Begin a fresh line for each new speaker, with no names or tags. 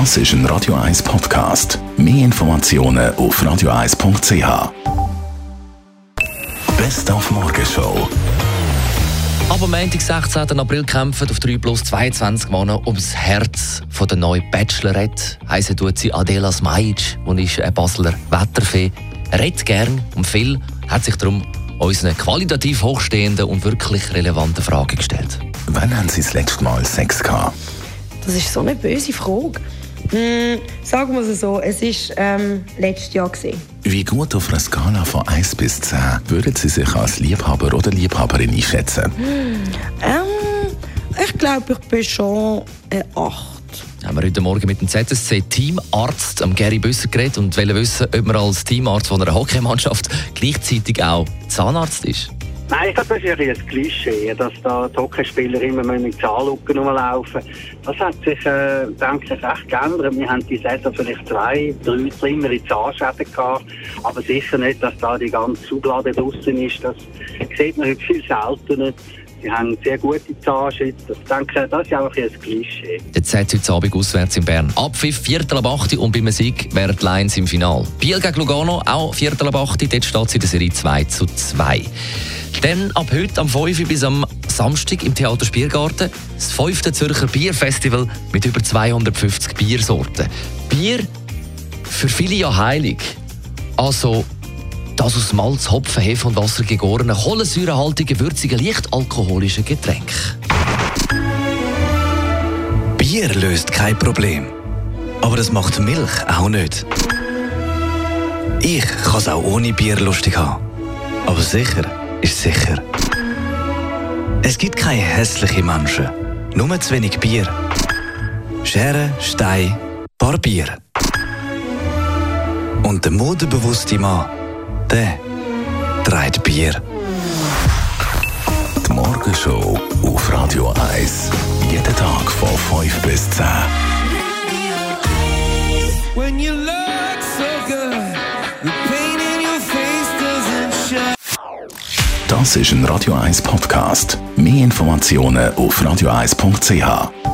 Das ist ein Radio 1 Podcast. Mehr Informationen auf radio1.ch. Best auf Morgenshow.
Aber am Montag, 16. April, kämpfen auf 3 plus 22 Männer ums Herz von der neuen Bachelorette. Heissen tut sie Adela Smajic und ist eine Basler Wetterfee. Redet gern und viel, hat sich darum unseren qualitativ hochstehenden und wirklich relevanten Fragen gestellt.
Wann haben Sie das letzte Mal Sex gehabt?
Das ist so eine böse Frage. Hm, sagen wir es so, es war ähm, letztes Jahr. Gewesen.
Wie gut auf einer Skala von 1 bis 10 würden Sie sich als Liebhaber oder Liebhaberin einschätzen?
Ähm, ich glaube, ich bin schon eine 8.
haben wir heute Morgen mit dem ZSC-Teamarzt Gary Büsser geredet und wollen wissen, ob man als Teamarzt von einer Hockeymannschaft gleichzeitig auch Zahnarzt ist.
Nein, ich glaube, das ist ein Klischee, dass da die Hockeyspieler immer mit Zahnlucken rumlaufen. Das hat sich, äh, denke ich, recht geändert. Wir haben die Saison vielleicht zwei, drei kleinere Zahnschäden gehabt, aber sicher nicht, dass da die ganze Schublade draußen ist. Das sieht man heute viel seltener. Sie haben sehr gute Zahnschützer. Ich denke, das ist einfach ein Klischee.
Jetzt sagt es heute Abend auswärts in Bern. Abpfiff Viertel ab 8 und beim Sieg wären die Lions im Final. Biel gegen Lugano auch Viertel ab 8 Dort steht es in der Serie 2 zu 2. Dann ab heute am 5 bis am Samstag im Theater Spiergarten das 5. Zürcher Bierfestival mit über 250 Biersorten. Bier für viele ja heilig. Also das aus Malz, Hopfen, Hefe und Wasser gegorene, kohlensäurehaltige, würzige, leicht alkoholische Getränk.
Bier löst kein Problem. Aber das macht Milch auch nicht. Ich kann es auch ohne Bier lustig haben. Aber sicher ist sicher. Es gibt keine hässlichen Menschen. Nur zu wenig Bier. Schere, Stein, paar Bier. Und der modebewusste Mann, der trägt Bier.
Die Morgenshow auf Radio 1. Jeden Tag von 5 bis 10.
When you look so good, the pain in your face doesn't show.
Das ist ein Radio 1 Podcast. Mehr Informationen auf radio1.ch.